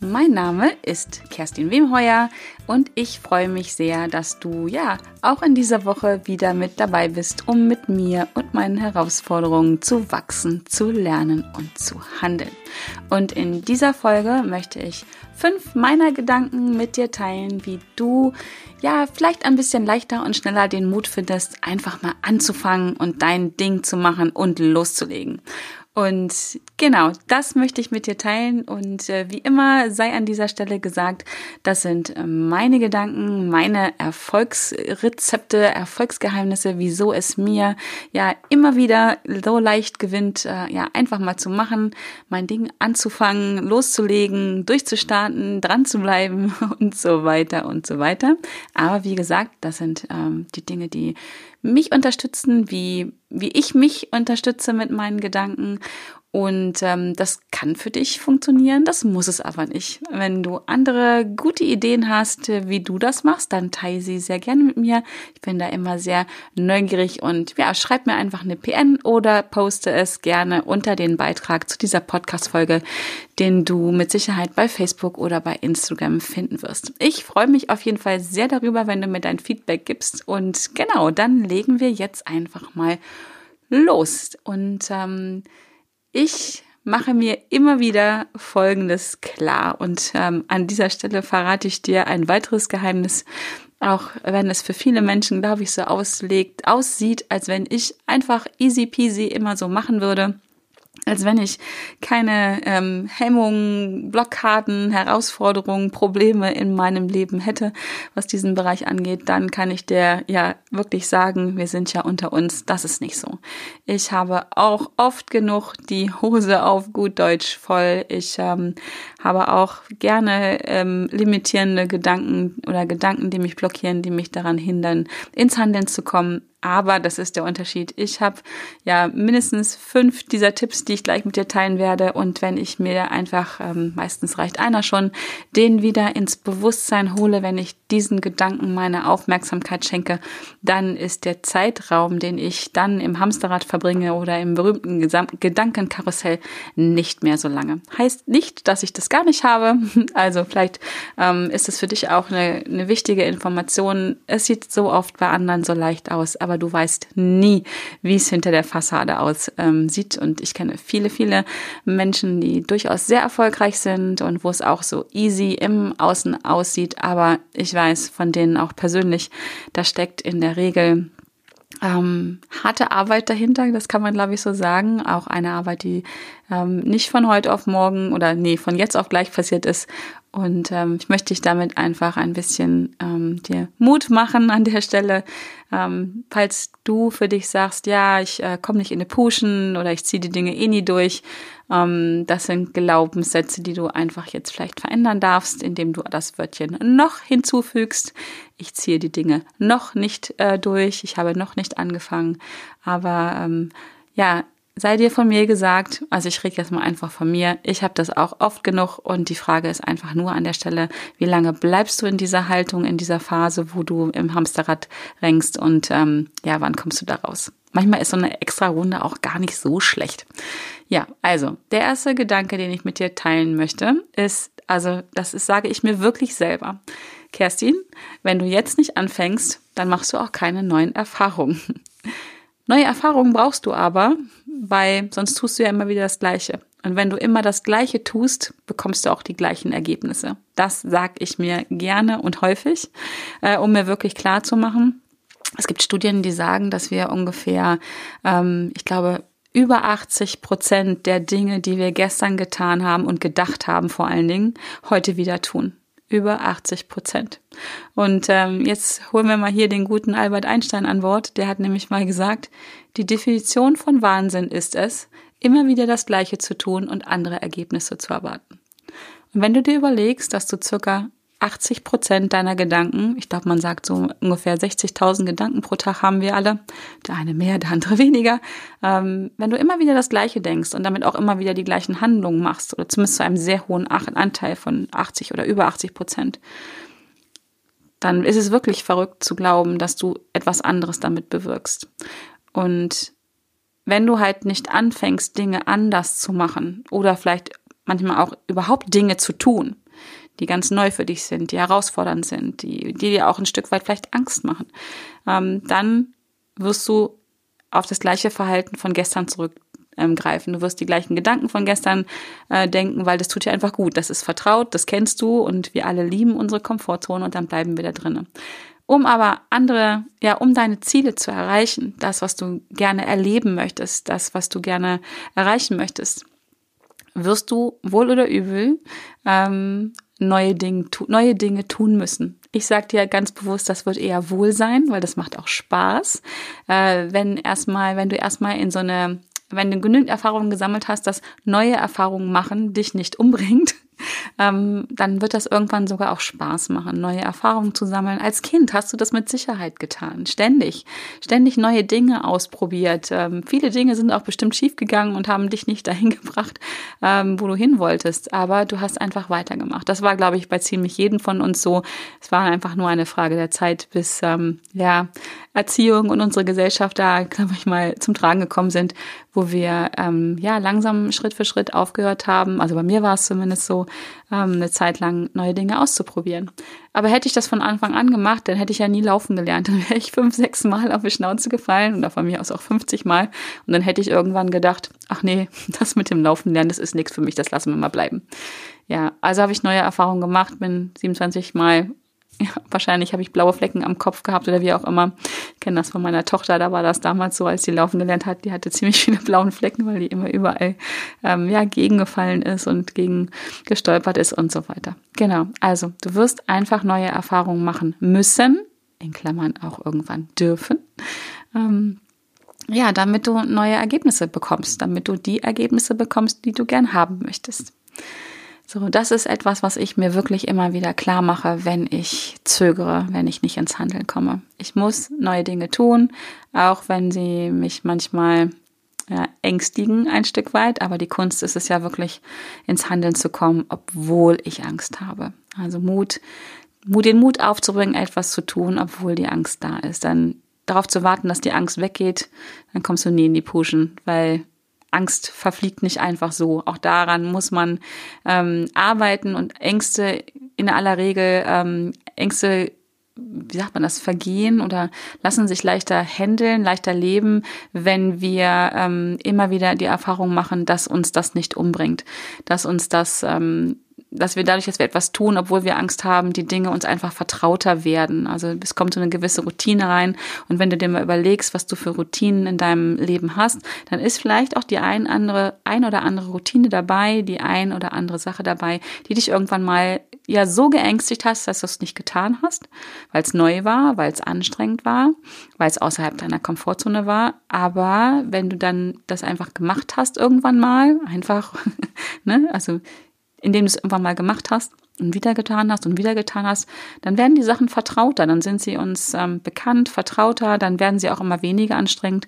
Mein Name ist Kerstin Wemheuer und ich freue mich sehr, dass du ja auch in dieser Woche wieder mit dabei bist, um mit mir und meinen Herausforderungen zu wachsen, zu lernen und zu handeln. Und in dieser Folge möchte ich fünf meiner Gedanken mit dir teilen, wie du ja vielleicht ein bisschen leichter und schneller den Mut findest, einfach mal anzufangen und dein Ding zu machen und loszulegen. Und genau, das möchte ich mit dir teilen. Und äh, wie immer sei an dieser Stelle gesagt, das sind äh, meine Gedanken, meine Erfolgsrezepte, Erfolgsgeheimnisse, wieso es mir ja immer wieder so leicht gewinnt, äh, ja einfach mal zu machen, mein Ding anzufangen, loszulegen, durchzustarten, dran zu bleiben und so weiter und so weiter. Aber wie gesagt, das sind ähm, die Dinge, die mich unterstützen, wie, wie ich mich unterstütze mit meinen Gedanken. Und ähm, das kann für dich funktionieren, das muss es aber nicht. Wenn du andere gute Ideen hast, wie du das machst, dann teile sie sehr gerne mit mir. Ich bin da immer sehr neugierig und ja, schreib mir einfach eine PN oder poste es gerne unter den Beitrag zu dieser Podcast-Folge, den du mit Sicherheit bei Facebook oder bei Instagram finden wirst. Ich freue mich auf jeden Fall sehr darüber, wenn du mir dein Feedback gibst. Und genau, dann legen wir jetzt einfach mal los. Und ähm, ich mache mir immer wieder Folgendes klar und ähm, an dieser Stelle verrate ich dir ein weiteres Geheimnis, auch wenn es für viele Menschen, glaube ich, so auslegt, aussieht, als wenn ich einfach easy peasy immer so machen würde als wenn ich keine ähm, Hemmungen, Blockaden, Herausforderungen, Probleme in meinem Leben hätte, was diesen Bereich angeht, dann kann ich dir ja wirklich sagen, wir sind ja unter uns, das ist nicht so. Ich habe auch oft genug die Hose auf gut Deutsch voll. Ich ähm, habe auch gerne ähm, limitierende Gedanken oder Gedanken, die mich blockieren, die mich daran hindern, ins Handeln zu kommen. Aber das ist der Unterschied. Ich habe ja mindestens fünf dieser Tipps, die ich gleich mit dir teilen werde. Und wenn ich mir einfach, ähm, meistens reicht einer schon, den wieder ins Bewusstsein hole, wenn ich diesen Gedanken meine Aufmerksamkeit schenke, dann ist der Zeitraum, den ich dann im Hamsterrad verbringe oder im berühmten Gedankenkarussell nicht mehr so lange. Heißt nicht, dass ich das gar nicht habe. Also vielleicht ähm, ist es für dich auch eine, eine wichtige Information. Es sieht so oft bei anderen so leicht aus aber du weißt nie, wie es hinter der Fassade aussieht. Ähm, und ich kenne viele, viele Menschen, die durchaus sehr erfolgreich sind und wo es auch so easy im Außen aussieht. Aber ich weiß von denen auch persönlich, da steckt in der Regel ähm, harte Arbeit dahinter, das kann man glaube ich so sagen. Auch eine Arbeit, die ähm, nicht von heute auf morgen oder nee, von jetzt auf gleich passiert ist und ähm, ich möchte dich damit einfach ein bisschen ähm, dir Mut machen an der Stelle. Ähm, falls du für dich sagst, ja, ich äh, komme nicht in eine Puschen oder ich ziehe die Dinge eh nie durch, das sind Glaubenssätze, die du einfach jetzt vielleicht verändern darfst, indem du das Wörtchen noch hinzufügst. Ich ziehe die Dinge noch nicht äh, durch, ich habe noch nicht angefangen, aber ähm, ja, sei dir von mir gesagt, also ich rede jetzt mal einfach von mir, ich habe das auch oft genug und die Frage ist einfach nur an der Stelle, wie lange bleibst du in dieser Haltung, in dieser Phase, wo du im Hamsterrad rängst und ähm, ja, wann kommst du da raus? Manchmal ist so eine extra Runde auch gar nicht so schlecht. Ja, also der erste Gedanke, den ich mit dir teilen möchte, ist, also das ist, sage ich mir wirklich selber. Kerstin, wenn du jetzt nicht anfängst, dann machst du auch keine neuen Erfahrungen. Neue Erfahrungen brauchst du aber, weil sonst tust du ja immer wieder das Gleiche. Und wenn du immer das Gleiche tust, bekommst du auch die gleichen Ergebnisse. Das sage ich mir gerne und häufig, äh, um mir wirklich klar zu machen. Es gibt Studien, die sagen, dass wir ungefähr, ähm, ich glaube, über 80 Prozent der Dinge, die wir gestern getan haben und gedacht haben, vor allen Dingen, heute wieder tun über 80 Prozent. Und ähm, jetzt holen wir mal hier den guten Albert Einstein an Bord. Der hat nämlich mal gesagt, die Definition von Wahnsinn ist es, immer wieder das Gleiche zu tun und andere Ergebnisse zu erwarten. Und wenn du dir überlegst, dass du circa 80 Prozent deiner Gedanken, ich glaube, man sagt so ungefähr 60.000 Gedanken pro Tag haben wir alle, der eine mehr, der andere weniger. Ähm, wenn du immer wieder das Gleiche denkst und damit auch immer wieder die gleichen Handlungen machst, oder zumindest zu einem sehr hohen Anteil von 80 oder über 80 Prozent, dann ist es wirklich verrückt zu glauben, dass du etwas anderes damit bewirkst. Und wenn du halt nicht anfängst, Dinge anders zu machen oder vielleicht manchmal auch überhaupt Dinge zu tun, die ganz neu für dich sind, die herausfordernd sind, die, die dir auch ein Stück weit vielleicht Angst machen, ähm, dann wirst du auf das gleiche Verhalten von gestern zurückgreifen. Du wirst die gleichen Gedanken von gestern äh, denken, weil das tut dir einfach gut. Das ist vertraut, das kennst du und wir alle lieben unsere Komfortzone und dann bleiben wir da drinnen. Um aber andere, ja, um deine Ziele zu erreichen, das, was du gerne erleben möchtest, das, was du gerne erreichen möchtest, wirst du wohl oder übel ähm, neue Dinge, neue Dinge tun müssen. Ich sage dir ganz bewusst, das wird eher wohl sein, weil das macht auch Spaß. Äh, wenn erstmal, wenn du erstmal in so eine, wenn du genügend Erfahrungen gesammelt hast, dass neue Erfahrungen machen dich nicht umbringt, ähm, dann wird das irgendwann sogar auch Spaß machen, neue Erfahrungen zu sammeln. Als Kind hast du das mit Sicherheit getan, ständig, ständig neue Dinge ausprobiert. Ähm, viele Dinge sind auch bestimmt schiefgegangen und haben dich nicht dahin gebracht, ähm, wo du hin wolltest, aber du hast einfach weitergemacht. Das war, glaube ich, bei ziemlich jedem von uns so. Es war einfach nur eine Frage der Zeit, bis ähm, ja Erziehung und unsere Gesellschaft da, glaube ich mal, zum Tragen gekommen sind, wo wir ähm, ja langsam Schritt für Schritt aufgehört haben. Also bei mir war es zumindest so, ähm, eine Zeit lang neue Dinge auszuprobieren. Aber hätte ich das von Anfang an gemacht, dann hätte ich ja nie laufen gelernt. Dann wäre ich fünf, sechs Mal auf die Schnauze gefallen oder von mir aus auch 50 Mal. Und dann hätte ich irgendwann gedacht, ach nee, das mit dem Laufen lernen, das ist nichts für mich, das lassen wir mal bleiben. Ja, also habe ich neue Erfahrungen gemacht, bin 27 Mal wahrscheinlich habe ich blaue Flecken am Kopf gehabt oder wie auch immer. Ich kenne das von meiner Tochter, da war das damals so, als sie laufen gelernt hat. Die hatte ziemlich viele blauen Flecken, weil die immer überall ähm, ja, gegengefallen ist und gegen gestolpert ist und so weiter. Genau, also du wirst einfach neue Erfahrungen machen müssen, in Klammern auch irgendwann dürfen. Ähm, ja, damit du neue Ergebnisse bekommst, damit du die Ergebnisse bekommst, die du gern haben möchtest. So, das ist etwas, was ich mir wirklich immer wieder klar mache, wenn ich zögere, wenn ich nicht ins Handeln komme. Ich muss neue Dinge tun, auch wenn sie mich manchmal ja, ängstigen ein Stück weit, aber die Kunst ist es ja wirklich ins Handeln zu kommen, obwohl ich Angst habe. Also Mut, Mut, den Mut aufzubringen, etwas zu tun, obwohl die Angst da ist. Dann darauf zu warten, dass die Angst weggeht, dann kommst du nie in die Puschen, weil Angst verfliegt nicht einfach so. Auch daran muss man ähm, arbeiten und Ängste in aller Regel, ähm, Ängste, wie sagt man das, vergehen oder lassen sich leichter handeln, leichter leben, wenn wir ähm, immer wieder die Erfahrung machen, dass uns das nicht umbringt, dass uns das ähm, dass wir dadurch, dass wir etwas tun, obwohl wir Angst haben, die Dinge uns einfach vertrauter werden. Also es kommt so eine gewisse Routine rein. Und wenn du dir mal überlegst, was du für Routinen in deinem Leben hast, dann ist vielleicht auch die ein andere, ein oder andere Routine dabei, die ein oder andere Sache dabei, die dich irgendwann mal ja so geängstigt hast, dass du es nicht getan hast, weil es neu war, weil es anstrengend war, weil es außerhalb deiner Komfortzone war. Aber wenn du dann das einfach gemacht hast irgendwann mal, einfach, ne, also indem du es irgendwann mal gemacht hast und wieder getan hast und wieder getan hast, dann werden die Sachen vertrauter, dann sind sie uns ähm, bekannt, vertrauter, dann werden sie auch immer weniger anstrengend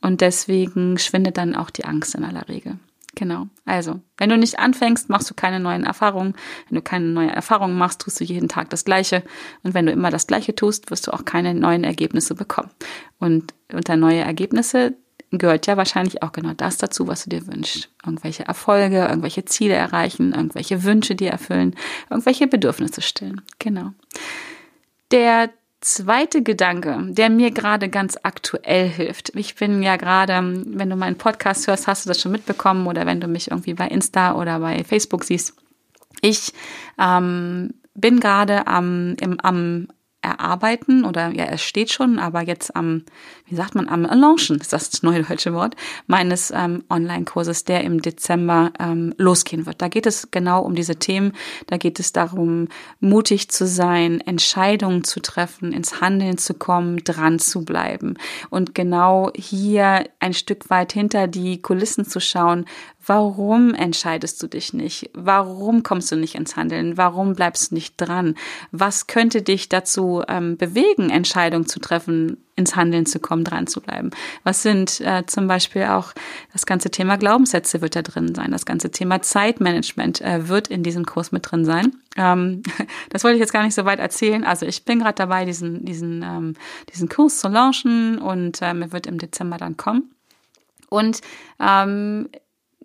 und deswegen schwindet dann auch die Angst in aller Regel. Genau. Also, wenn du nicht anfängst, machst du keine neuen Erfahrungen. Wenn du keine neuen Erfahrungen machst, tust du jeden Tag das Gleiche. Und wenn du immer das Gleiche tust, wirst du auch keine neuen Ergebnisse bekommen. Und unter neue Ergebnisse gehört ja wahrscheinlich auch genau das dazu, was du dir wünschst. Irgendwelche Erfolge, irgendwelche Ziele erreichen, irgendwelche Wünsche dir erfüllen, irgendwelche Bedürfnisse stillen. Genau. Der zweite Gedanke, der mir gerade ganz aktuell hilft. Ich bin ja gerade, wenn du meinen Podcast hörst, hast du das schon mitbekommen oder wenn du mich irgendwie bei Insta oder bei Facebook siehst. Ich ähm, bin gerade am, im, am erarbeiten oder ja, es steht schon, aber jetzt am, wie sagt man, am Launchen, ist das neue deutsche Wort, meines ähm, Online-Kurses, der im Dezember ähm, losgehen wird. Da geht es genau um diese Themen. Da geht es darum, mutig zu sein, Entscheidungen zu treffen, ins Handeln zu kommen, dran zu bleiben und genau hier ein Stück weit hinter die Kulissen zu schauen, Warum entscheidest du dich nicht? Warum kommst du nicht ins Handeln? Warum bleibst du nicht dran? Was könnte dich dazu ähm, bewegen, Entscheidungen zu treffen, ins Handeln zu kommen, dran zu bleiben? Was sind äh, zum Beispiel auch das ganze Thema Glaubenssätze wird da drin sein, das ganze Thema Zeitmanagement äh, wird in diesem Kurs mit drin sein. Ähm, das wollte ich jetzt gar nicht so weit erzählen. Also ich bin gerade dabei, diesen diesen ähm, diesen Kurs zu launchen und ähm, er wird im Dezember dann kommen. Und ähm,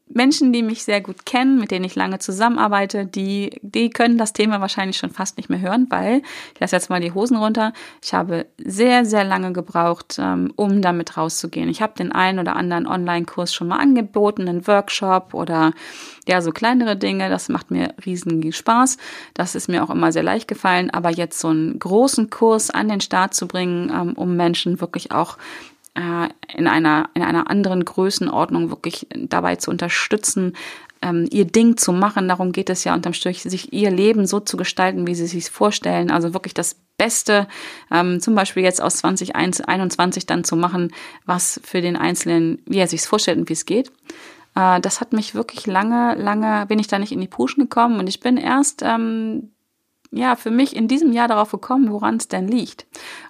Menschen, die mich sehr gut kennen, mit denen ich lange zusammenarbeite, die, die können das Thema wahrscheinlich schon fast nicht mehr hören, weil, ich lasse jetzt mal die Hosen runter, ich habe sehr, sehr lange gebraucht, ähm, um damit rauszugehen. Ich habe den einen oder anderen Online-Kurs schon mal angeboten, einen Workshop oder ja, so kleinere Dinge. Das macht mir riesigen Spaß. Das ist mir auch immer sehr leicht gefallen. Aber jetzt so einen großen Kurs an den Start zu bringen, ähm, um Menschen wirklich auch in einer, in einer anderen Größenordnung wirklich dabei zu unterstützen, ähm, ihr Ding zu machen. Darum geht es ja unterm Strich, sich ihr Leben so zu gestalten, wie sie sich vorstellen. Also wirklich das Beste, ähm, zum Beispiel jetzt aus 2021 dann zu machen, was für den Einzelnen, wie er sich vorstellt und wie es geht. Äh, das hat mich wirklich lange, lange, bin ich da nicht in die Puschen gekommen und ich bin erst ähm, ja, für mich in diesem Jahr darauf gekommen, woran es denn liegt.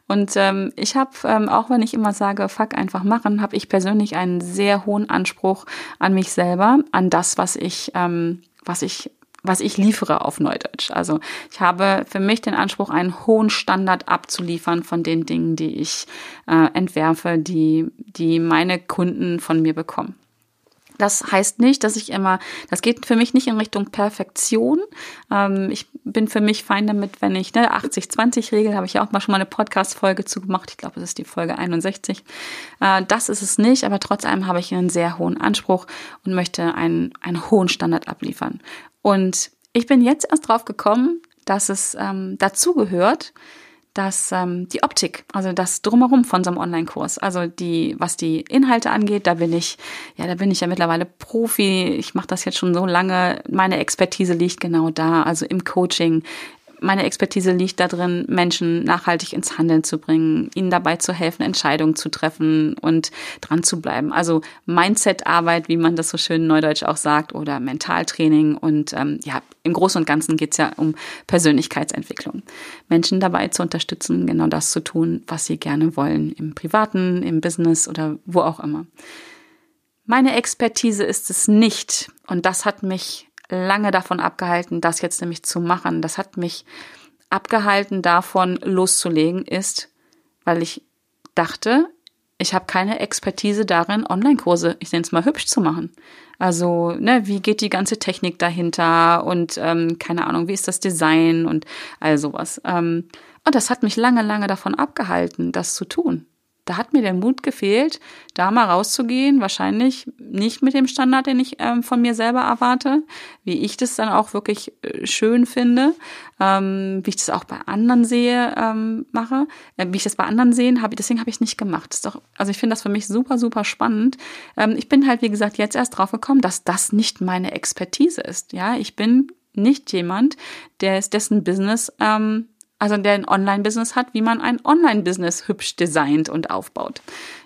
Und ähm, ich habe, ähm, auch wenn ich immer sage, fuck einfach machen, habe ich persönlich einen sehr hohen Anspruch an mich selber, an das, was ich, ähm, was ich was ich liefere auf Neudeutsch. Also ich habe für mich den Anspruch, einen hohen Standard abzuliefern von den Dingen, die ich äh, entwerfe, die, die meine Kunden von mir bekommen. Das heißt nicht, dass ich immer, das geht für mich nicht in Richtung Perfektion. Ähm, ich bin für mich fein damit, wenn ich, ne, 80-20-Regel, habe ich ja auch mal schon mal eine Podcast-Folge zugemacht. Ich glaube, das ist die Folge 61. Äh, das ist es nicht, aber trotz allem habe ich einen sehr hohen Anspruch und möchte einen, einen hohen Standard abliefern. Und ich bin jetzt erst drauf gekommen, dass es ähm, dazu gehört, dass ähm, die Optik, also das drumherum von so einem Online-Kurs, also die, was die Inhalte angeht, da bin ich, ja, da bin ich ja mittlerweile Profi. Ich mache das jetzt schon so lange. Meine Expertise liegt genau da, also im Coaching, meine Expertise liegt darin, Menschen nachhaltig ins Handeln zu bringen, ihnen dabei zu helfen, Entscheidungen zu treffen und dran zu bleiben. Also Mindset-Arbeit, wie man das so schön neudeutsch auch sagt, oder Mentaltraining. Und ähm, ja, im Großen und Ganzen geht es ja um Persönlichkeitsentwicklung. Menschen dabei zu unterstützen, genau das zu tun, was sie gerne wollen, im Privaten, im Business oder wo auch immer. Meine Expertise ist es nicht. Und das hat mich lange davon abgehalten, das jetzt nämlich zu machen. Das hat mich abgehalten davon loszulegen, ist, weil ich dachte, ich habe keine Expertise darin, Online-Kurse, ich nenne es mal hübsch zu machen. Also, ne, wie geht die ganze Technik dahinter und ähm, keine Ahnung, wie ist das Design und all sowas. Ähm, und das hat mich lange, lange davon abgehalten, das zu tun da hat mir der Mut gefehlt, da mal rauszugehen. Wahrscheinlich nicht mit dem Standard, den ich ähm, von mir selber erwarte, wie ich das dann auch wirklich äh, schön finde, ähm, wie ich das auch bei anderen sehe, ähm, mache, äh, wie ich das bei anderen sehe, habe deswegen habe ich es nicht gemacht. Das ist doch, also ich finde das für mich super, super spannend. Ähm, ich bin halt, wie gesagt, jetzt erst drauf gekommen, dass das nicht meine Expertise ist. Ja, ich bin nicht jemand, der ist dessen Business ähm, also der ein Online-Business hat, wie man ein Online-Business hübsch designt und aufbaut.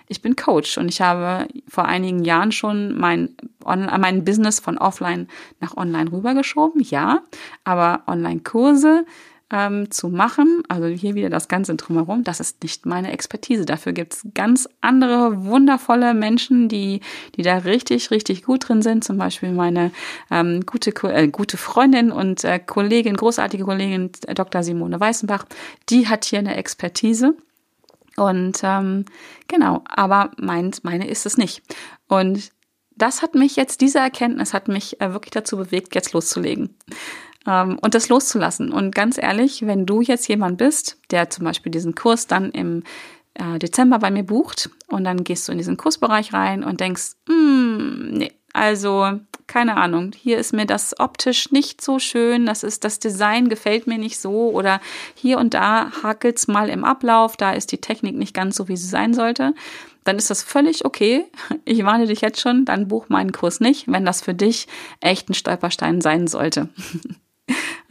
Ich bin Coach und ich habe vor einigen Jahren schon mein, mein Business von offline nach online rübergeschoben, ja, aber Online-Kurse ähm, zu machen. Also hier wieder das Ganze drumherum. Das ist nicht meine Expertise. Dafür gibt's ganz andere wundervolle Menschen, die, die da richtig, richtig gut drin sind. Zum Beispiel meine ähm, gute, äh, gute Freundin und äh, Kollegin, großartige Kollegin äh, Dr. Simone Weißenbach. Die hat hier eine Expertise. Und ähm, genau, aber meins, meine ist es nicht. Und das hat mich jetzt, diese Erkenntnis hat mich äh, wirklich dazu bewegt, jetzt loszulegen und das loszulassen. Und ganz ehrlich, wenn du jetzt jemand bist, der zum Beispiel diesen Kurs dann im äh, Dezember bei mir bucht und dann gehst du in diesen Kursbereich rein und denkst, mm, nee, also keine Ahnung, hier ist mir das optisch nicht so schön, das ist das Design gefällt mir nicht so oder hier und da hakelt's mal im Ablauf, da ist die Technik nicht ganz so, wie sie sein sollte, dann ist das völlig okay. Ich warne dich jetzt schon, dann buch meinen Kurs nicht, wenn das für dich echt ein Stolperstein sein sollte.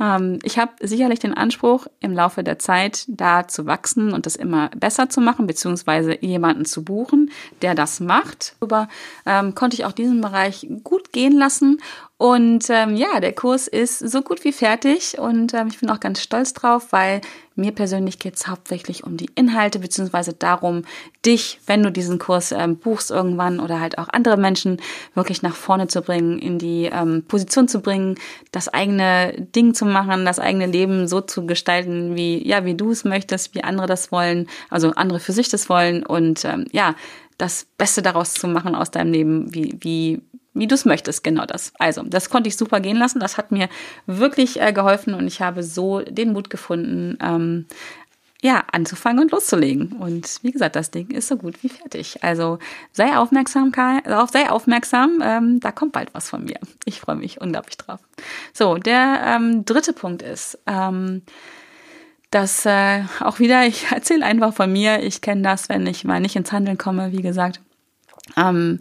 Ähm, ich habe sicherlich den Anspruch, im Laufe der Zeit da zu wachsen und das immer besser zu machen, beziehungsweise jemanden zu buchen, der das macht. Darüber ähm, konnte ich auch diesen Bereich gut gehen lassen und ähm, ja, der Kurs ist so gut wie fertig und ähm, ich bin auch ganz stolz drauf, weil mir persönlich geht es hauptsächlich um die Inhalte beziehungsweise darum, dich, wenn du diesen Kurs ähm, buchst irgendwann oder halt auch andere Menschen wirklich nach vorne zu bringen, in die ähm, Position zu bringen, das eigene Ding zu machen, das eigene Leben so zu gestalten, wie ja, wie du es möchtest, wie andere das wollen, also andere für sich das wollen und ähm, ja, das Beste daraus zu machen aus deinem Leben, wie, wie wie du es möchtest, genau das. Also, das konnte ich super gehen lassen. Das hat mir wirklich äh, geholfen und ich habe so den Mut gefunden, ähm, ja, anzufangen und loszulegen. Und wie gesagt, das Ding ist so gut wie fertig. Also sei aufmerksam, sei aufmerksam, ähm, da kommt bald was von mir. Ich freue mich unglaublich drauf. So, der ähm, dritte Punkt ist, ähm, dass äh, auch wieder, ich erzähle einfach von mir, ich kenne das, wenn ich mal nicht ins Handeln komme, wie gesagt. Ähm,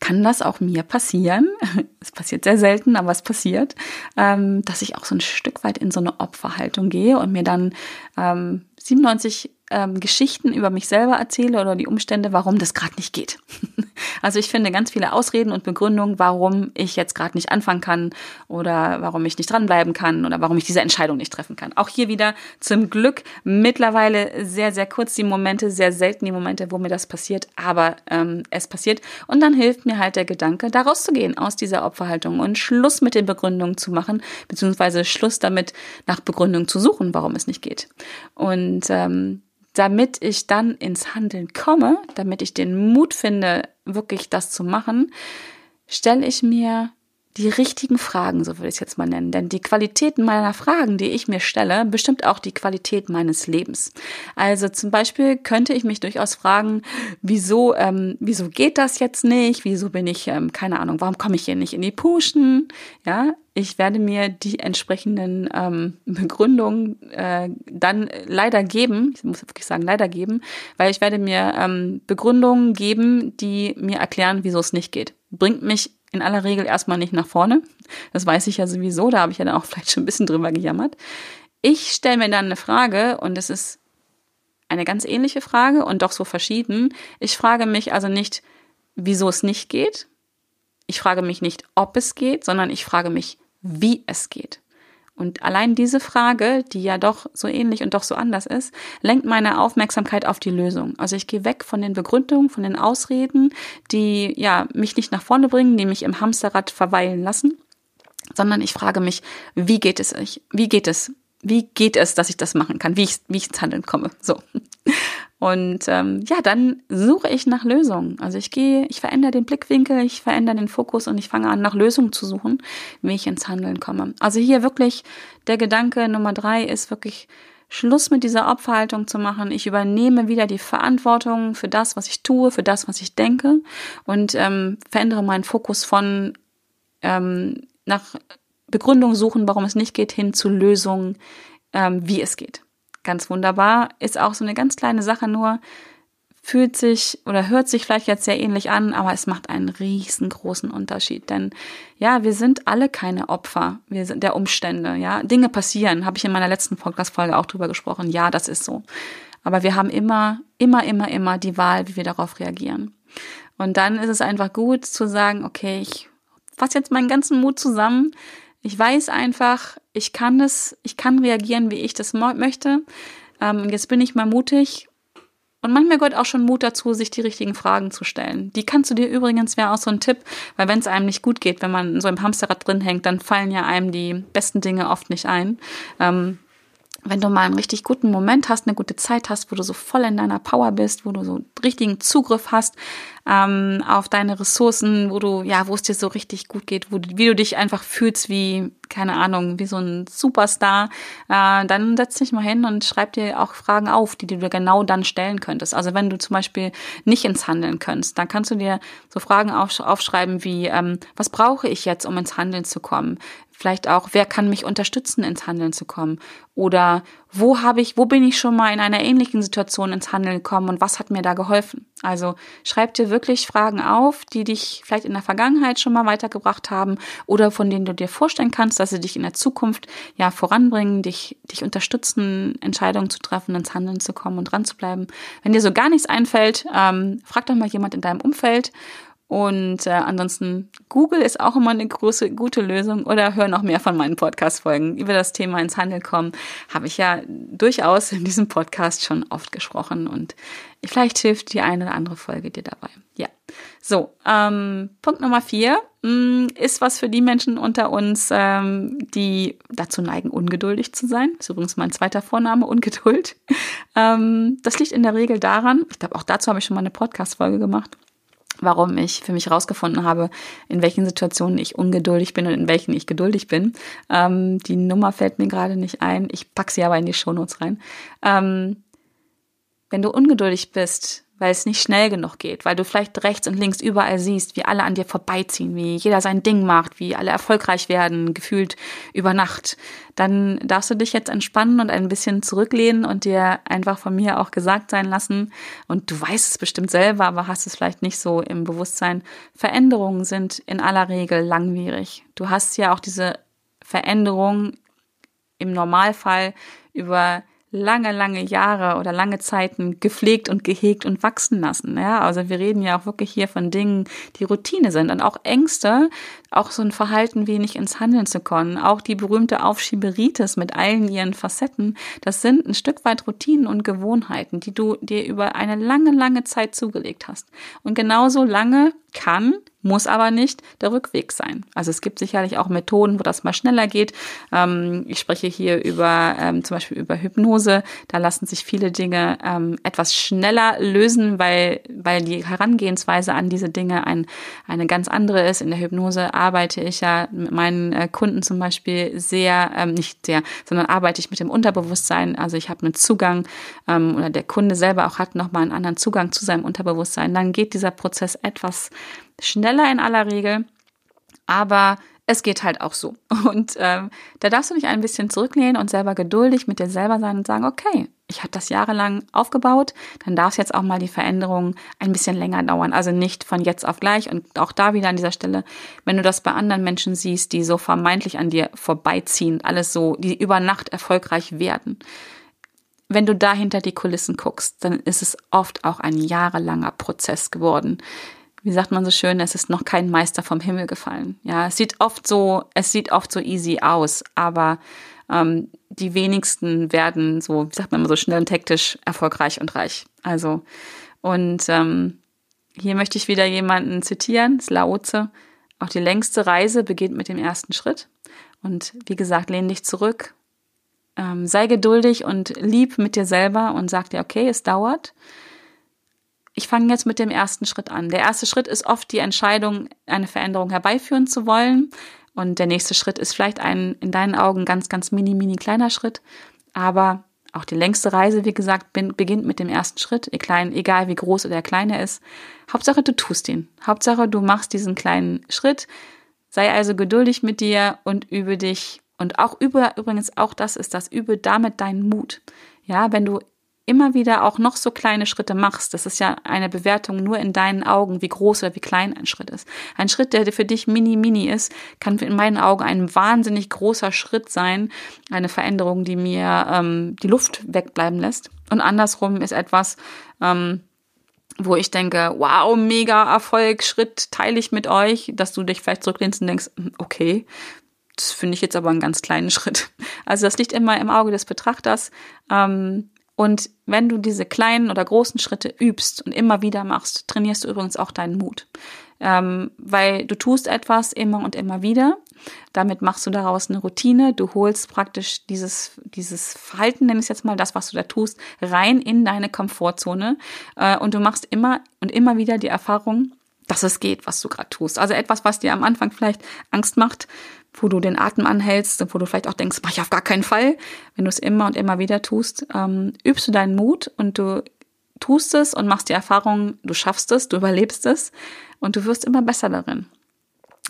kann das auch mir passieren. Es passiert sehr selten, aber es passiert, ähm, dass ich auch so ein Stück weit in so eine Opferhaltung gehe und mir dann ähm, 97 ähm, Geschichten über mich selber erzähle oder die Umstände, warum das gerade nicht geht. also ich finde ganz viele Ausreden und Begründungen, warum ich jetzt gerade nicht anfangen kann oder warum ich nicht dranbleiben kann oder warum ich diese Entscheidung nicht treffen kann. Auch hier wieder zum Glück mittlerweile sehr, sehr kurz die Momente, sehr selten die Momente, wo mir das passiert, aber ähm, es passiert. Und dann hilft mir halt der Gedanke, da rauszugehen aus dieser Opferhaltung und Schluss mit den Begründungen zu machen, beziehungsweise Schluss damit, nach Begründungen zu suchen, warum es nicht geht. Und ähm, damit ich dann ins Handeln komme, damit ich den Mut finde, wirklich das zu machen, stelle ich mir die richtigen Fragen, so würde ich es jetzt mal nennen. Denn die Qualität meiner Fragen, die ich mir stelle, bestimmt auch die Qualität meines Lebens. Also zum Beispiel könnte ich mich durchaus fragen, wieso, ähm, wieso geht das jetzt nicht? Wieso bin ich, ähm, keine Ahnung, warum komme ich hier nicht in die Puschen? Ja, ich werde mir die entsprechenden ähm, Begründungen äh, dann leider geben, ich muss wirklich sagen leider geben, weil ich werde mir ähm, Begründungen geben, die mir erklären, wieso es nicht geht. Bringt mich in aller Regel erstmal nicht nach vorne. Das weiß ich ja sowieso, da habe ich ja dann auch vielleicht schon ein bisschen drüber gejammert. Ich stelle mir dann eine Frage und es ist eine ganz ähnliche Frage und doch so verschieden. Ich frage mich also nicht, wieso es nicht geht. Ich frage mich nicht, ob es geht, sondern ich frage mich, wie es geht. Und allein diese Frage, die ja doch so ähnlich und doch so anders ist, lenkt meine Aufmerksamkeit auf die Lösung. Also ich gehe weg von den Begründungen, von den Ausreden, die ja mich nicht nach vorne bringen, die mich im Hamsterrad verweilen lassen, sondern ich frage mich, wie geht es euch? Wie geht es? Wie geht es, dass ich das machen kann? Wie ich, wie ich ins Handeln komme? So. Und ähm, ja, dann suche ich nach Lösungen. Also ich gehe, ich verändere den Blickwinkel, ich verändere den Fokus und ich fange an, nach Lösungen zu suchen, wie ich ins Handeln komme. Also hier wirklich der Gedanke Nummer drei ist wirklich Schluss mit dieser Opferhaltung zu machen. Ich übernehme wieder die Verantwortung für das, was ich tue, für das, was ich denke und ähm, verändere meinen Fokus von ähm, nach Begründung suchen, warum es nicht geht, hin zu Lösungen, ähm, wie es geht ganz wunderbar. Ist auch so eine ganz kleine Sache nur. Fühlt sich oder hört sich vielleicht jetzt sehr ähnlich an, aber es macht einen riesengroßen Unterschied. Denn ja, wir sind alle keine Opfer wir sind der Umstände. Ja, Dinge passieren. Habe ich in meiner letzten Podcast-Folge auch drüber gesprochen. Ja, das ist so. Aber wir haben immer, immer, immer, immer die Wahl, wie wir darauf reagieren. Und dann ist es einfach gut zu sagen, okay, ich fasse jetzt meinen ganzen Mut zusammen ich weiß einfach, ich kann es, ich kann reagieren, wie ich das möchte. Ähm, jetzt bin ich mal mutig. Und manchmal gehört auch schon Mut dazu, sich die richtigen Fragen zu stellen. Die kannst du dir übrigens, wäre auch so ein Tipp, weil wenn es einem nicht gut geht, wenn man so im Hamsterrad drin hängt, dann fallen ja einem die besten Dinge oft nicht ein. Ähm, wenn du mal einen richtig guten Moment hast, eine gute Zeit hast, wo du so voll in deiner Power bist, wo du so richtigen Zugriff hast ähm, auf deine Ressourcen, wo du, ja, wo es dir so richtig gut geht, wo du, wie du dich einfach fühlst wie, keine Ahnung, wie so ein Superstar, äh, dann setz dich mal hin und schreib dir auch Fragen auf, die du dir genau dann stellen könntest. Also wenn du zum Beispiel nicht ins Handeln kannst, dann kannst du dir so Fragen aufschreiben wie, ähm, was brauche ich jetzt, um ins Handeln zu kommen? Vielleicht auch, wer kann mich unterstützen, ins Handeln zu kommen? Oder wo habe ich, wo bin ich schon mal in einer ähnlichen Situation ins Handeln gekommen und was hat mir da geholfen? Also schreib dir wirklich Fragen auf, die dich vielleicht in der Vergangenheit schon mal weitergebracht haben oder von denen du dir vorstellen kannst, dass sie dich in der Zukunft ja voranbringen, dich, dich unterstützen, Entscheidungen zu treffen, ins Handeln zu kommen und dran zu bleiben. Wenn dir so gar nichts einfällt, ähm, frag doch mal jemand in deinem Umfeld und äh, ansonsten, Google ist auch immer eine große, gute Lösung oder hör noch mehr von meinen Podcast-Folgen. Über das Thema ins Handel kommen habe ich ja durchaus in diesem Podcast schon oft gesprochen und vielleicht hilft die eine oder andere Folge dir dabei. Ja, so, ähm, Punkt Nummer vier mh, mm, ist was für die Menschen unter uns, ähm, die dazu neigen, ungeduldig zu sein. Das ist übrigens mein zweiter Vorname, Ungeduld. ähm, das liegt in der Regel daran, ich glaube, auch dazu habe ich schon mal eine Podcast-Folge gemacht warum ich für mich herausgefunden habe, in welchen Situationen ich ungeduldig bin und in welchen ich geduldig bin. Ähm, die Nummer fällt mir gerade nicht ein. Ich packe sie aber in die Shownotes rein. Ähm, wenn du ungeduldig bist, weil es nicht schnell genug geht, weil du vielleicht rechts und links überall siehst, wie alle an dir vorbeiziehen, wie jeder sein Ding macht, wie alle erfolgreich werden, gefühlt über Nacht, dann darfst du dich jetzt entspannen und ein bisschen zurücklehnen und dir einfach von mir auch gesagt sein lassen, und du weißt es bestimmt selber, aber hast es vielleicht nicht so im Bewusstsein, Veränderungen sind in aller Regel langwierig. Du hast ja auch diese Veränderung im Normalfall über lange, lange Jahre oder lange Zeiten gepflegt und gehegt und wachsen lassen. Ja, also wir reden ja auch wirklich hier von Dingen, die Routine sind und auch Ängste, auch so ein Verhalten wenig ins Handeln zu kommen. Auch die berühmte Aufschieberitis mit allen ihren Facetten, das sind ein Stück weit Routinen und Gewohnheiten, die du dir über eine lange, lange Zeit zugelegt hast. Und genauso lange kann muss aber nicht der Rückweg sein. Also es gibt sicherlich auch Methoden, wo das mal schneller geht. Ähm, ich spreche hier über ähm, zum Beispiel über Hypnose. Da lassen sich viele Dinge ähm, etwas schneller lösen, weil, weil die Herangehensweise an diese Dinge ein, eine ganz andere ist. In der Hypnose arbeite ich ja mit meinen äh, Kunden zum Beispiel sehr, ähm, nicht sehr, sondern arbeite ich mit dem Unterbewusstsein. Also ich habe einen Zugang ähm, oder der Kunde selber auch hat nochmal einen anderen Zugang zu seinem Unterbewusstsein. Dann geht dieser Prozess etwas schneller in aller Regel, aber es geht halt auch so. Und ähm, da darfst du dich ein bisschen zurücklehnen und selber geduldig mit dir selber sein und sagen, okay, ich habe das jahrelang aufgebaut, dann darf es jetzt auch mal die Veränderung ein bisschen länger dauern. Also nicht von jetzt auf gleich. Und auch da wieder an dieser Stelle, wenn du das bei anderen Menschen siehst, die so vermeintlich an dir vorbeiziehen, alles so, die über Nacht erfolgreich werden. Wenn du da hinter die Kulissen guckst, dann ist es oft auch ein jahrelanger Prozess geworden, wie sagt man so schön, es ist noch kein Meister vom Himmel gefallen. Ja, es sieht oft so, es sieht oft so easy aus, aber ähm, die wenigsten werden so, wie sagt man immer so schnell und hektisch erfolgreich und reich. Also, und ähm, hier möchte ich wieder jemanden zitieren, Slaoze. Auch die längste Reise beginnt mit dem ersten Schritt. Und wie gesagt, lehn dich zurück, ähm, sei geduldig und lieb mit dir selber und sag dir, okay, es dauert ich fange jetzt mit dem ersten Schritt an. Der erste Schritt ist oft die Entscheidung, eine Veränderung herbeiführen zu wollen. Und der nächste Schritt ist vielleicht ein in deinen Augen ganz, ganz mini, mini kleiner Schritt. Aber auch die längste Reise, wie gesagt, beginnt mit dem ersten Schritt, egal wie groß oder klein er ist. Hauptsache, du tust ihn. Hauptsache, du machst diesen kleinen Schritt. Sei also geduldig mit dir und übe dich. Und auch übe, übrigens auch das ist das, übe damit deinen Mut. Ja, wenn du immer wieder auch noch so kleine Schritte machst, das ist ja eine Bewertung nur in deinen Augen, wie groß oder wie klein ein Schritt ist. Ein Schritt, der für dich mini, mini ist, kann in meinen Augen ein wahnsinnig großer Schritt sein. Eine Veränderung, die mir ähm, die Luft wegbleiben lässt. Und andersrum ist etwas, ähm, wo ich denke, wow, mega Erfolg, Schritt teile ich mit euch, dass du dich vielleicht zurücklehnst und denkst, hm, okay, das finde ich jetzt aber einen ganz kleinen Schritt. Also das liegt immer im Auge des Betrachters. Ähm, und wenn du diese kleinen oder großen Schritte übst und immer wieder machst, trainierst du übrigens auch deinen Mut. Ähm, weil du tust etwas immer und immer wieder. Damit machst du daraus eine Routine. Du holst praktisch dieses, dieses Verhalten, nenn ich es jetzt mal, das, was du da tust, rein in deine Komfortzone. Äh, und du machst immer und immer wieder die Erfahrung, dass es geht, was du gerade tust. Also etwas, was dir am Anfang vielleicht Angst macht, wo du den Atem anhältst und wo du vielleicht auch denkst, mach ich auf gar keinen Fall. Wenn du es immer und immer wieder tust, ähm, übst du deinen Mut und du tust es und machst die Erfahrung, du schaffst es, du überlebst es und du wirst immer besser darin.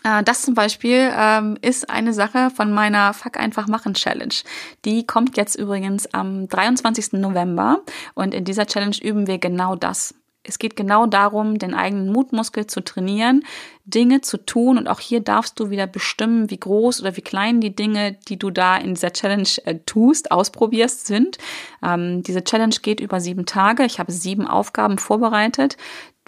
Äh, das zum Beispiel ähm, ist eine Sache von meiner Fuck einfach machen Challenge. Die kommt jetzt übrigens am 23. November und in dieser Challenge üben wir genau das es geht genau darum, den eigenen Mutmuskel zu trainieren, Dinge zu tun. Und auch hier darfst du wieder bestimmen, wie groß oder wie klein die Dinge, die du da in dieser Challenge äh, tust, ausprobierst, sind. Ähm, diese Challenge geht über sieben Tage. Ich habe sieben Aufgaben vorbereitet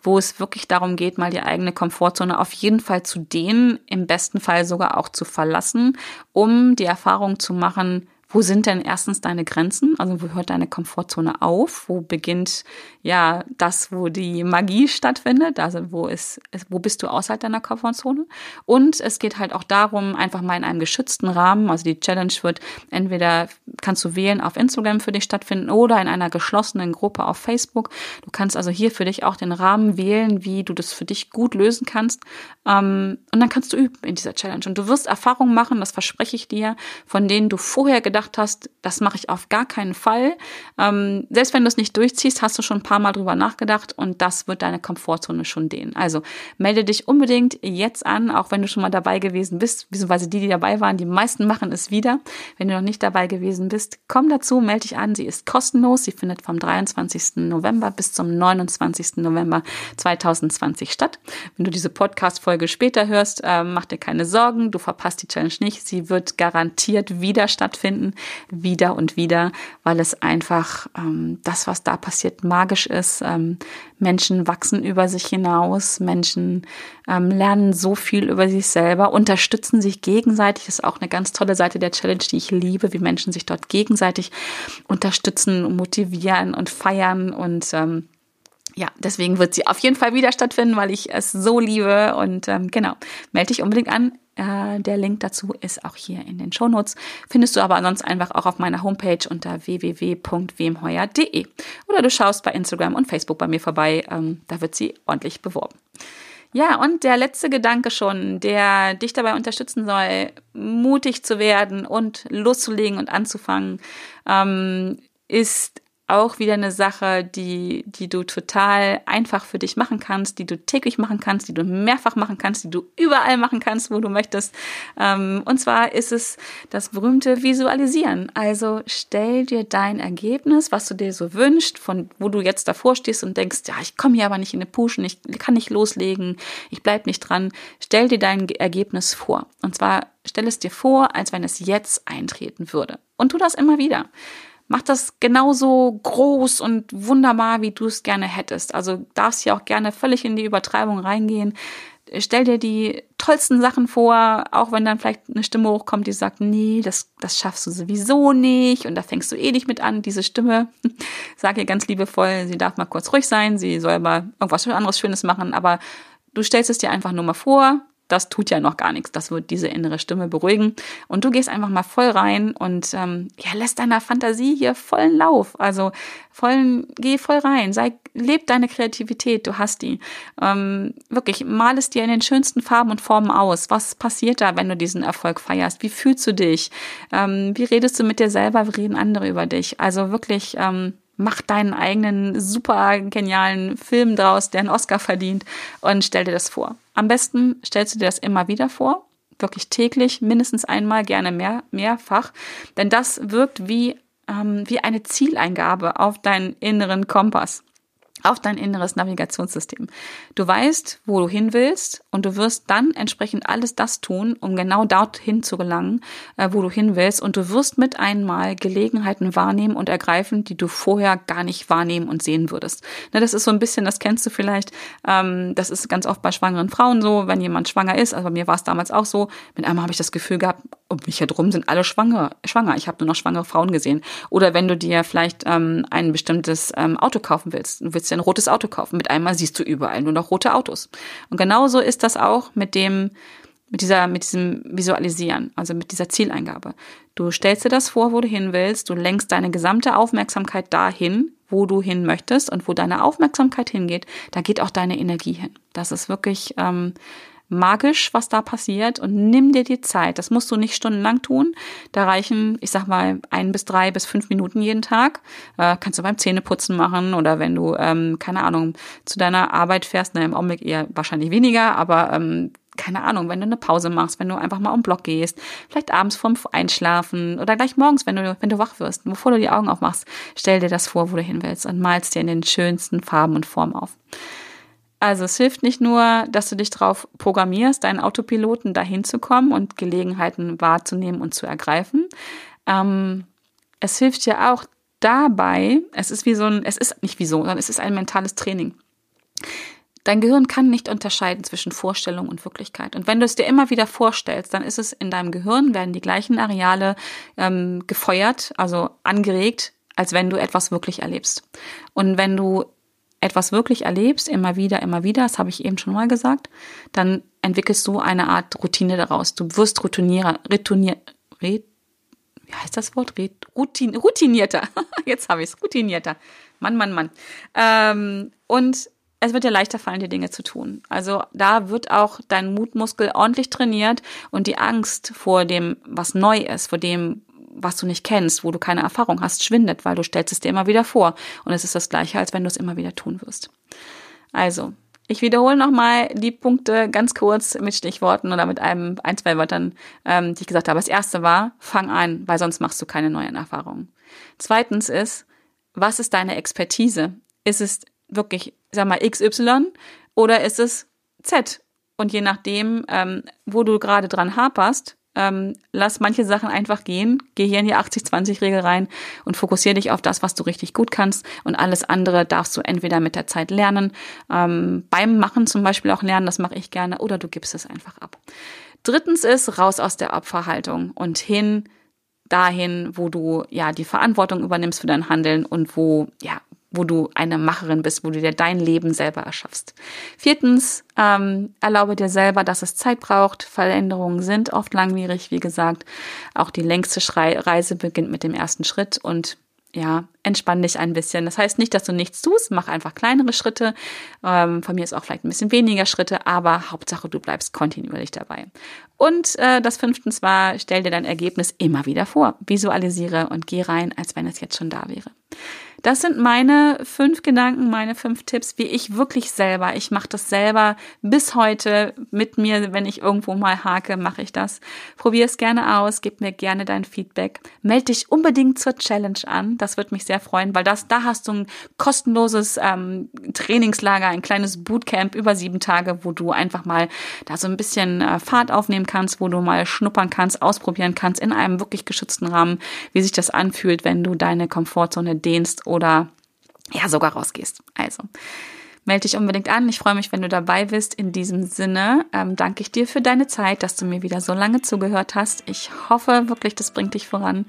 wo es wirklich darum geht, mal die eigene Komfortzone auf jeden Fall zu dehnen, im besten Fall sogar auch zu verlassen, um die Erfahrung zu machen, wo sind denn erstens deine Grenzen? Also wo hört deine Komfortzone auf? Wo beginnt ja das, wo die Magie stattfindet? Also wo ist, wo bist du außerhalb deiner Komfortzone? Und es geht halt auch darum, einfach mal in einem geschützten Rahmen. Also die Challenge wird entweder kannst du wählen auf Instagram für dich stattfinden oder in einer geschlossenen Gruppe auf Facebook. Du kannst also hier für dich auch den Rahmen wählen, wie du das für dich gut lösen kannst. Ähm, und dann kannst du üben in dieser Challenge. Und du wirst Erfahrungen machen, das verspreche ich dir, von denen du vorher gedacht gedacht hast, das mache ich auf gar keinen Fall. Ähm, selbst wenn du es nicht durchziehst, hast du schon ein paar Mal drüber nachgedacht und das wird deine Komfortzone schon dehnen. Also melde dich unbedingt jetzt an, auch wenn du schon mal dabei gewesen bist, beziehungsweise die, die dabei waren, die meisten machen es wieder. Wenn du noch nicht dabei gewesen bist, komm dazu, melde dich an. Sie ist kostenlos. Sie findet vom 23. November bis zum 29. November 2020 statt. Wenn du diese Podcast-Folge später hörst, äh, mach dir keine Sorgen, du verpasst die Challenge nicht. Sie wird garantiert wieder stattfinden wieder und wieder, weil es einfach ähm, das, was da passiert, magisch ist. Ähm, Menschen wachsen über sich hinaus, Menschen ähm, lernen so viel über sich selber, unterstützen sich gegenseitig. Das ist auch eine ganz tolle Seite der Challenge, die ich liebe, wie Menschen sich dort gegenseitig unterstützen, motivieren und feiern und ähm, ja, deswegen wird sie auf jeden Fall wieder stattfinden, weil ich es so liebe. Und ähm, genau, melde dich unbedingt an. Äh, der Link dazu ist auch hier in den Shownotes. Findest du aber sonst einfach auch auf meiner Homepage unter www.wemheuer.de. Oder du schaust bei Instagram und Facebook bei mir vorbei. Ähm, da wird sie ordentlich beworben. Ja, und der letzte Gedanke schon, der dich dabei unterstützen soll, mutig zu werden und loszulegen und anzufangen, ähm, ist auch wieder eine Sache, die, die du total einfach für dich machen kannst, die du täglich machen kannst, die du mehrfach machen kannst, die du überall machen kannst, wo du möchtest. Ähm, und zwar ist es das berühmte Visualisieren. Also stell dir dein Ergebnis, was du dir so wünschst, von wo du jetzt davor stehst und denkst, ja, ich komme hier aber nicht in eine Puschen, ich kann nicht loslegen, ich bleib nicht dran. Stell dir dein Ergebnis vor. Und zwar stell es dir vor, als wenn es jetzt eintreten würde. Und tu das immer wieder mach das genauso groß und wunderbar, wie du es gerne hättest. Also darfst hier auch gerne völlig in die Übertreibung reingehen. Stell dir die tollsten Sachen vor, auch wenn dann vielleicht eine Stimme hochkommt, die sagt, nee, das, das schaffst du sowieso nicht und da fängst du eh nicht mit an. Diese Stimme, sag ihr ganz liebevoll, sie darf mal kurz ruhig sein, sie soll mal irgendwas anderes Schönes machen, aber du stellst es dir einfach nur mal vor, das tut ja noch gar nichts. Das wird diese innere Stimme beruhigen. Und du gehst einfach mal voll rein und ähm, ja, lässt deiner Fantasie hier vollen Lauf. Also vollen, geh voll rein. Sei, leb deine Kreativität, du hast die. Ähm, wirklich, mal es dir in den schönsten Farben und Formen aus. Was passiert da, wenn du diesen Erfolg feierst? Wie fühlst du dich? Ähm, wie redest du mit dir selber? Wie reden andere über dich? Also wirklich, ähm, mach deinen eigenen super genialen Film draus, der einen Oscar verdient und stell dir das vor. Am besten stellst du dir das immer wieder vor, wirklich täglich, mindestens einmal, gerne mehr, mehrfach, denn das wirkt wie, ähm, wie eine Zieleingabe auf deinen inneren Kompass auf dein inneres Navigationssystem. Du weißt, wo du hin willst und du wirst dann entsprechend alles das tun, um genau dorthin zu gelangen, äh, wo du hin willst und du wirst mit einmal Gelegenheiten wahrnehmen und ergreifen, die du vorher gar nicht wahrnehmen und sehen würdest. Ne, das ist so ein bisschen, das kennst du vielleicht, ähm, das ist ganz oft bei schwangeren Frauen so, wenn jemand schwanger ist, also bei mir war es damals auch so, mit einmal habe ich das Gefühl gehabt, um mich herum sind alle schwanger, schwanger. Ich habe nur noch schwangere Frauen gesehen. Oder wenn du dir vielleicht ähm, ein bestimmtes ähm, Auto kaufen willst, du willst willst dir ein rotes Auto kaufen. Mit einmal siehst du überall nur noch rote Autos. Und genauso ist das auch mit dem, mit dieser, mit diesem Visualisieren, also mit dieser Zieleingabe. Du stellst dir das vor, wo du hin willst, du lenkst deine gesamte Aufmerksamkeit dahin, wo du hin möchtest und wo deine Aufmerksamkeit hingeht, da geht auch deine Energie hin. Das ist wirklich ähm, magisch, was da passiert und nimm dir die Zeit. Das musst du nicht stundenlang tun. Da reichen, ich sag mal, ein bis drei bis fünf Minuten jeden Tag. Äh, kannst du beim Zähneputzen machen oder wenn du, ähm, keine Ahnung, zu deiner Arbeit fährst, na, im Augenblick eher wahrscheinlich weniger, aber ähm, keine Ahnung, wenn du eine Pause machst, wenn du einfach mal um Block gehst, vielleicht abends vorm Einschlafen oder gleich morgens, wenn du, wenn du wach wirst, bevor du die Augen aufmachst, stell dir das vor, wo du hin willst und malst dir in den schönsten Farben und Formen auf. Also es hilft nicht nur, dass du dich darauf programmierst, deinen Autopiloten dahin zu kommen und Gelegenheiten wahrzunehmen und zu ergreifen. Ähm, es hilft dir auch dabei, es ist wie so ein, es ist nicht wie so, sondern es ist ein mentales Training. Dein Gehirn kann nicht unterscheiden zwischen Vorstellung und Wirklichkeit. Und wenn du es dir immer wieder vorstellst, dann ist es in deinem Gehirn, werden die gleichen Areale ähm, gefeuert, also angeregt, als wenn du etwas wirklich erlebst. Und wenn du etwas wirklich erlebst, immer wieder, immer wieder, das habe ich eben schon mal gesagt, dann entwickelst du eine Art Routine daraus. Du wirst routinier, routinier, wie heißt das Wort? Routin, routinierter. Jetzt habe ich es, routinierter. Mann, Mann, Mann. Ähm, und es wird dir leichter fallen, die Dinge zu tun. Also da wird auch dein Mutmuskel ordentlich trainiert und die Angst vor dem, was neu ist, vor dem, was du nicht kennst, wo du keine Erfahrung hast, schwindet, weil du stellst es dir immer wieder vor. Und es ist das Gleiche, als wenn du es immer wieder tun wirst. Also, ich wiederhole nochmal die Punkte ganz kurz mit Stichworten oder mit einem, ein, zwei Wörtern, ähm, die ich gesagt habe. Das erste war, fang an, weil sonst machst du keine neuen Erfahrungen. Zweitens ist, was ist deine Expertise? Ist es wirklich, sag mal, XY oder ist es Z? Und je nachdem, ähm, wo du gerade dran haperst, ähm, lass manche Sachen einfach gehen, geh hier in die 80-20-Regel rein und fokussiere dich auf das, was du richtig gut kannst. Und alles andere darfst du entweder mit der Zeit lernen, ähm, beim Machen zum Beispiel auch lernen, das mache ich gerne, oder du gibst es einfach ab. Drittens ist raus aus der Opferhaltung und hin dahin, wo du ja die Verantwortung übernimmst für dein Handeln und wo ja wo du eine Macherin bist, wo du dir dein Leben selber erschaffst. Viertens, ähm, erlaube dir selber, dass es Zeit braucht. Veränderungen sind oft langwierig, wie gesagt. Auch die längste Reise beginnt mit dem ersten Schritt und ja, entspann dich ein bisschen. Das heißt nicht, dass du nichts tust, mach einfach kleinere Schritte. Ähm, von mir ist auch vielleicht ein bisschen weniger Schritte, aber Hauptsache, du bleibst kontinuierlich dabei. Und äh, das fünftens war, stell dir dein Ergebnis immer wieder vor. Visualisiere und geh rein, als wenn es jetzt schon da wäre. Das sind meine fünf Gedanken, meine fünf Tipps, wie ich wirklich selber, ich mache das selber bis heute mit mir, wenn ich irgendwo mal hake, mache ich das. Probier es gerne aus, gib mir gerne dein Feedback. Meld dich unbedingt zur Challenge an, das wird mich sehr freuen, weil das, da hast du ein kostenloses ähm, Trainingslager, ein kleines Bootcamp über sieben Tage, wo du einfach mal da so ein bisschen äh, Fahrt aufnehmen kannst, wo du mal schnuppern kannst, ausprobieren kannst in einem wirklich geschützten Rahmen, wie sich das anfühlt, wenn du deine Komfortzone dehnst oder ja sogar rausgehst. Also melde dich unbedingt an. Ich freue mich, wenn du dabei bist. In diesem Sinne ähm, danke ich dir für deine Zeit, dass du mir wieder so lange zugehört hast. Ich hoffe wirklich, das bringt dich voran.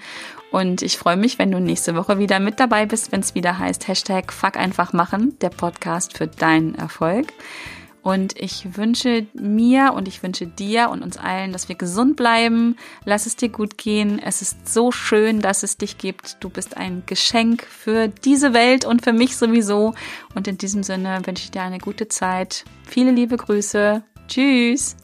Und ich freue mich, wenn du nächste Woche wieder mit dabei bist, wenn es wieder heißt Hashtag Fuck einfach machen, der Podcast für deinen Erfolg. Und ich wünsche mir und ich wünsche dir und uns allen, dass wir gesund bleiben. Lass es dir gut gehen. Es ist so schön, dass es dich gibt. Du bist ein Geschenk für diese Welt und für mich sowieso. Und in diesem Sinne wünsche ich dir eine gute Zeit. Viele liebe Grüße. Tschüss.